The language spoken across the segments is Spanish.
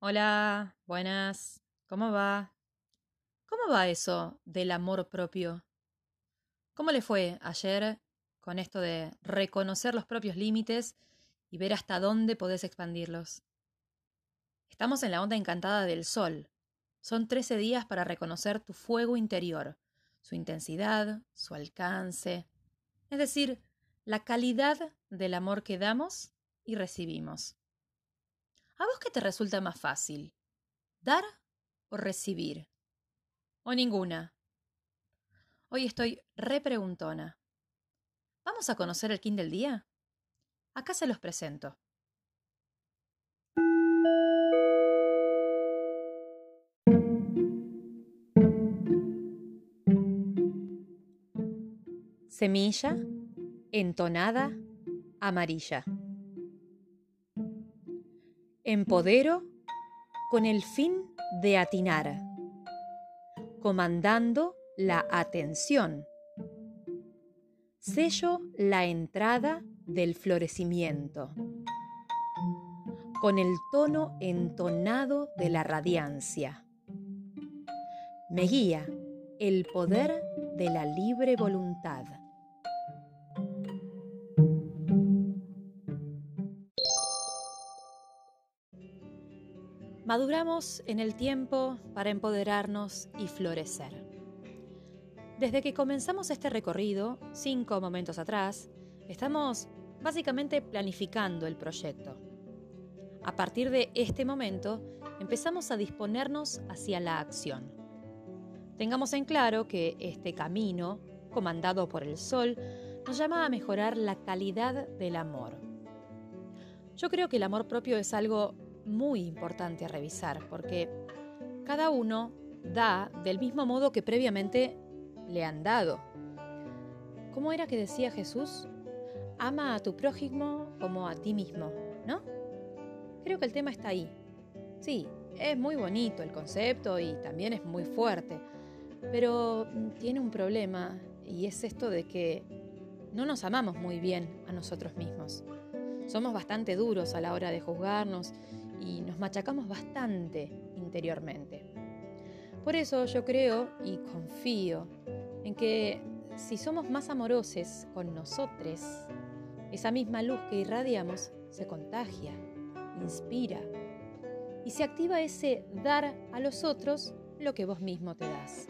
Hola, buenas, ¿cómo va? ¿Cómo va eso del amor propio? ¿Cómo le fue ayer con esto de reconocer los propios límites y ver hasta dónde podés expandirlos? Estamos en la onda encantada del sol. Son 13 días para reconocer tu fuego interior, su intensidad, su alcance, es decir, la calidad del amor que damos y recibimos. ¿A vos qué te resulta más fácil? ¿Dar o recibir? ¿O ninguna? Hoy estoy repreguntona. ¿Vamos a conocer el kin del día? Acá se los presento. Semilla, entonada, amarilla. Empodero con el fin de atinar, comandando la atención. Sello la entrada del florecimiento, con el tono entonado de la radiancia. Me guía el poder de la libre voluntad. Maduramos en el tiempo para empoderarnos y florecer. Desde que comenzamos este recorrido, cinco momentos atrás, estamos básicamente planificando el proyecto. A partir de este momento, empezamos a disponernos hacia la acción. Tengamos en claro que este camino, comandado por el sol, nos llama a mejorar la calidad del amor. Yo creo que el amor propio es algo muy importante a revisar porque cada uno da del mismo modo que previamente le han dado. ¿Cómo era que decía Jesús? Ama a tu prójimo como a ti mismo, ¿no? Creo que el tema está ahí. Sí, es muy bonito el concepto y también es muy fuerte, pero tiene un problema y es esto de que no nos amamos muy bien a nosotros mismos. Somos bastante duros a la hora de juzgarnos y nos machacamos bastante interiormente. Por eso yo creo y confío en que si somos más amorosos con nosotros, esa misma luz que irradiamos se contagia, inspira y se activa ese dar a los otros lo que vos mismo te das.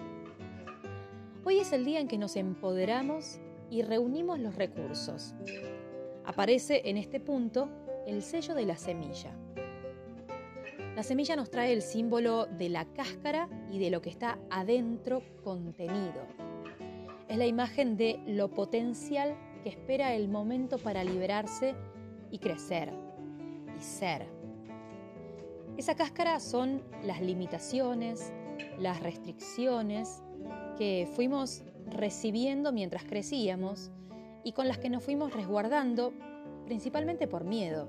Hoy es el día en que nos empoderamos y reunimos los recursos. Aparece en este punto el sello de la semilla. La semilla nos trae el símbolo de la cáscara y de lo que está adentro contenido. Es la imagen de lo potencial que espera el momento para liberarse y crecer y ser. Esa cáscara son las limitaciones, las restricciones que fuimos recibiendo mientras crecíamos y con las que nos fuimos resguardando principalmente por miedo.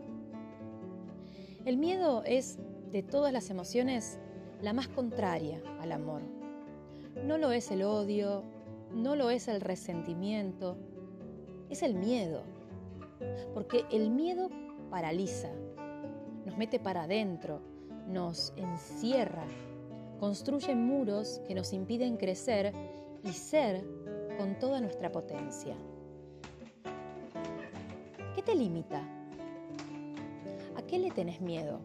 El miedo es de todas las emociones la más contraria al amor. No lo es el odio, no lo es el resentimiento, es el miedo. Porque el miedo paraliza, nos mete para adentro, nos encierra, construye muros que nos impiden crecer y ser con toda nuestra potencia. ¿Qué te limita? ¿A qué le tenés miedo?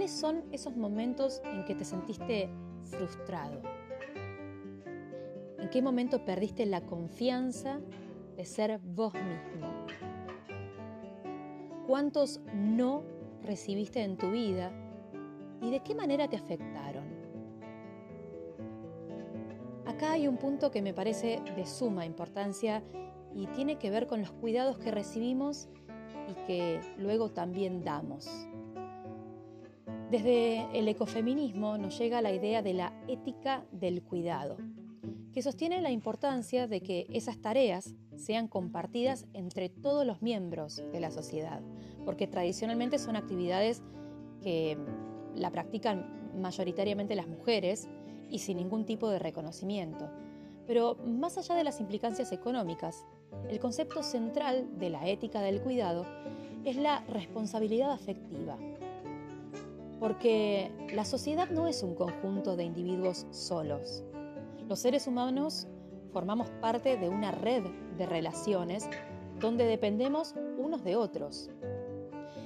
¿Cuáles son esos momentos en que te sentiste frustrado? ¿En qué momento perdiste la confianza de ser vos mismo? ¿Cuántos no recibiste en tu vida y de qué manera te afectaron? Acá hay un punto que me parece de suma importancia y tiene que ver con los cuidados que recibimos y que luego también damos. Desde el ecofeminismo nos llega la idea de la ética del cuidado, que sostiene la importancia de que esas tareas sean compartidas entre todos los miembros de la sociedad, porque tradicionalmente son actividades que la practican mayoritariamente las mujeres y sin ningún tipo de reconocimiento. Pero más allá de las implicancias económicas, el concepto central de la ética del cuidado es la responsabilidad afectiva. Porque la sociedad no es un conjunto de individuos solos. Los seres humanos formamos parte de una red de relaciones donde dependemos unos de otros.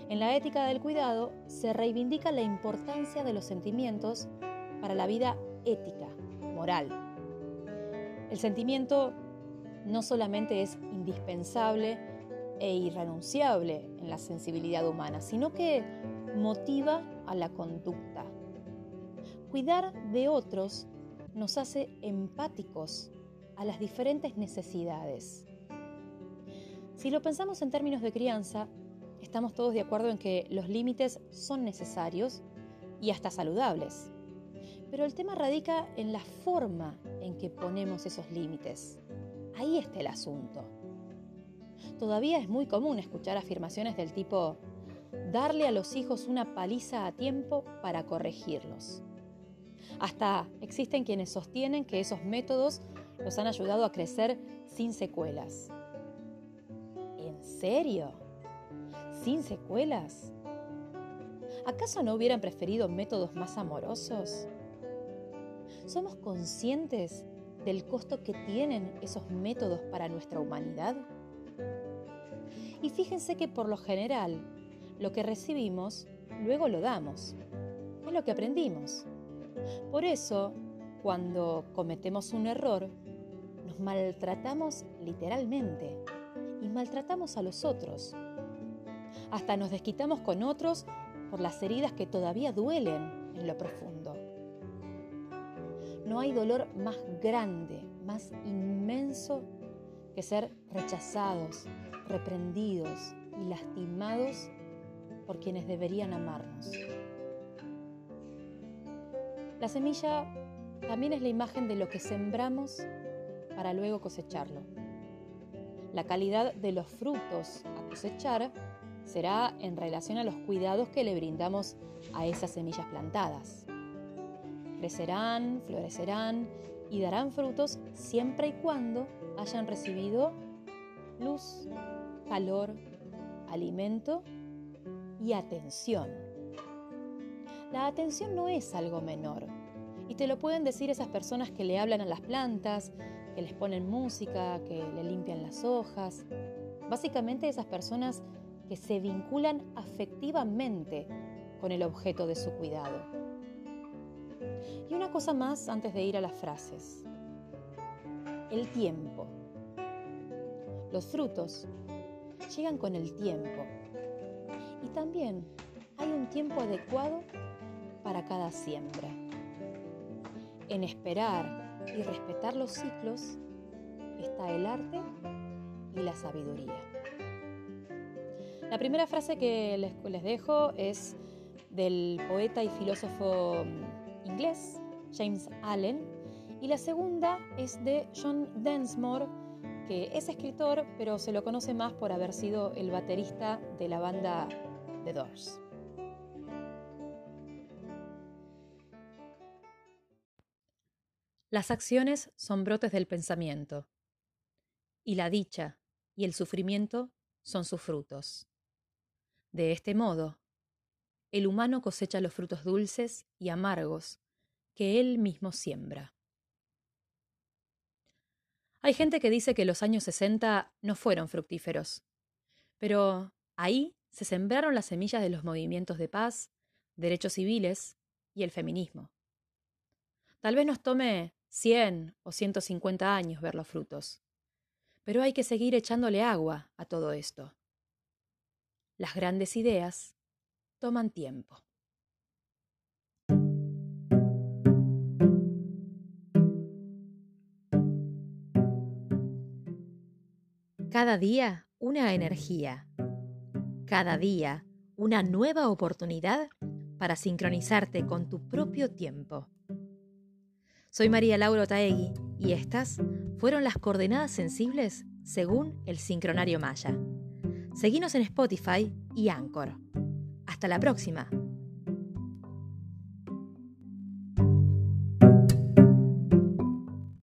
En la ética del cuidado se reivindica la importancia de los sentimientos para la vida ética, moral. El sentimiento no solamente es indispensable e irrenunciable en la sensibilidad humana, sino que motiva a la conducta. Cuidar de otros nos hace empáticos a las diferentes necesidades. Si lo pensamos en términos de crianza, estamos todos de acuerdo en que los límites son necesarios y hasta saludables. Pero el tema radica en la forma en que ponemos esos límites. Ahí está el asunto. Todavía es muy común escuchar afirmaciones del tipo, darle a los hijos una paliza a tiempo para corregirlos. Hasta existen quienes sostienen que esos métodos los han ayudado a crecer sin secuelas. ¿En serio? ¿Sin secuelas? ¿Acaso no hubieran preferido métodos más amorosos? ¿Somos conscientes del costo que tienen esos métodos para nuestra humanidad? Y fíjense que por lo general, lo que recibimos, luego lo damos. Es lo que aprendimos. Por eso, cuando cometemos un error, nos maltratamos literalmente y maltratamos a los otros. Hasta nos desquitamos con otros por las heridas que todavía duelen en lo profundo. No hay dolor más grande, más inmenso que ser rechazados, reprendidos y lastimados por quienes deberían amarnos. La semilla también es la imagen de lo que sembramos para luego cosecharlo. La calidad de los frutos a cosechar será en relación a los cuidados que le brindamos a esas semillas plantadas. Crecerán, florecerán y darán frutos siempre y cuando hayan recibido luz, calor, alimento y atención. La atención no es algo menor. Y te lo pueden decir esas personas que le hablan a las plantas, que les ponen música, que le limpian las hojas. Básicamente esas personas que se vinculan afectivamente con el objeto de su cuidado. Y una cosa más antes de ir a las frases. El tiempo. Los frutos llegan con el tiempo. Y también hay un tiempo adecuado para cada siembra. En esperar y respetar los ciclos está el arte y la sabiduría. La primera frase que les, dejo es del poeta y filósofo mm, inglés James Allen y la segunda es de John Densmore, que es escritor, pero se lo conoce más por haber sido el baterista de la banda Doors. Las acciones son brotes del pensamiento, y la dicha y el sufrimiento son sus frutos. De este modo, el humano cosecha los frutos dulces y amargos que él mismo siembra. Hay gente que dice que los años 60 no fueron fructíferos, pero ahí se sembraron las semillas de los movimientos de paz, derechos civiles y el feminismo. Tal vez nos tome 100 o 150 años ver los frutos. Pero hay que seguir echándole agua a todo esto. Las grandes ideas toman tiempo. Cada día una energía. Cada día, una nueva oportunidad para sincronizarte con tu propio tiempo. Soy María Laura Taegui y estas fueron las coordenadas sensibles según el sincronario Maya. Seguinos en Spotify y Anchor. Hasta la próxima.